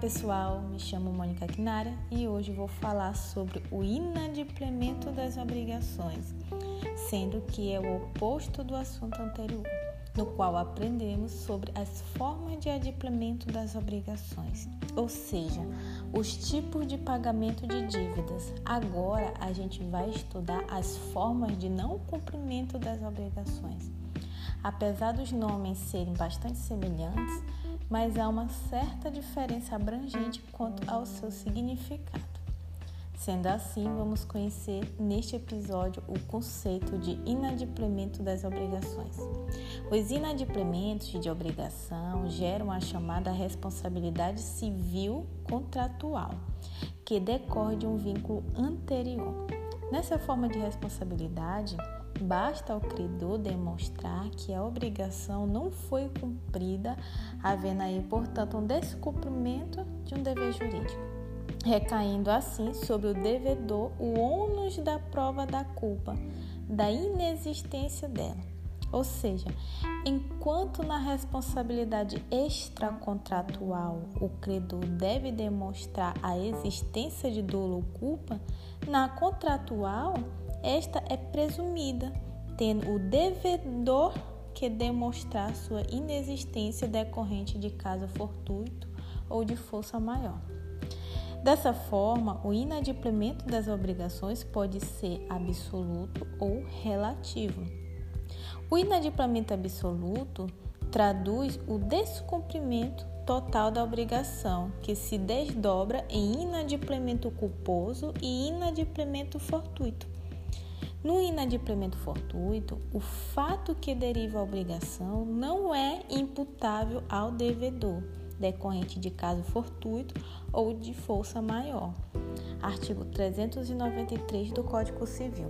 pessoal, me chamo Mônica Quinara e hoje vou falar sobre o inadimplemento das obrigações, sendo que é o oposto do assunto anterior, no qual aprendemos sobre as formas de adimplemento das obrigações, ou seja, os tipos de pagamento de dívidas. Agora a gente vai estudar as formas de não cumprimento das obrigações. Apesar dos nomes serem bastante semelhantes, mas há uma certa diferença abrangente quanto ao seu significado. Sendo assim, vamos conhecer neste episódio o conceito de inadimplemento das obrigações. Os inadimplementos de obrigação geram a chamada responsabilidade civil contratual, que decorre de um vínculo anterior. Nessa forma de responsabilidade, Basta ao credor demonstrar que a obrigação não foi cumprida, havendo aí, portanto, um descumprimento de um dever jurídico, recaindo assim sobre o devedor o ônus da prova da culpa, da inexistência dela. Ou seja, enquanto na responsabilidade extracontratual o credor deve demonstrar a existência de dolo ou culpa, na contratual esta é presumida, tendo o devedor que demonstrar sua inexistência decorrente de caso fortuito ou de força maior. Dessa forma, o inadimplemento das obrigações pode ser absoluto ou relativo. O inadimplemento absoluto traduz o descumprimento total da obrigação, que se desdobra em inadimplemento culposo e inadimplemento fortuito. No inadimplemento fortuito, o fato que deriva a obrigação não é imputável ao devedor, decorrente de caso fortuito ou de força maior. Artigo 393 do Código Civil.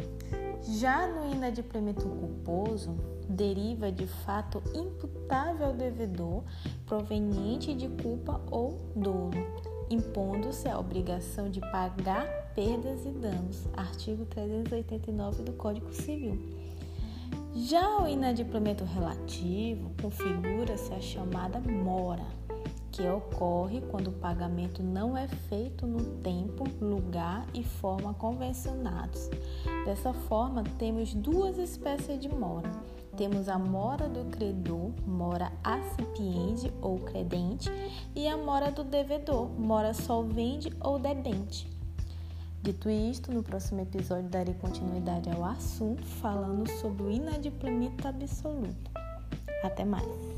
Já no inadimplemento culposo, deriva de fato imputável ao devedor proveniente de culpa ou dolo impondo-se a obrigação de pagar perdas e danos. Artigo 389 do Código Civil. Já o inadimplemento relativo configura-se a chamada mora, que ocorre quando o pagamento não é feito no tempo, lugar e forma convencionados. Dessa forma, temos duas espécies de mora temos a mora do credor, mora acipiente ou credente, e a mora do devedor, mora solvente ou debente. Dito isto, no próximo episódio darei continuidade ao assunto falando sobre o inadimplemento absoluto. Até mais!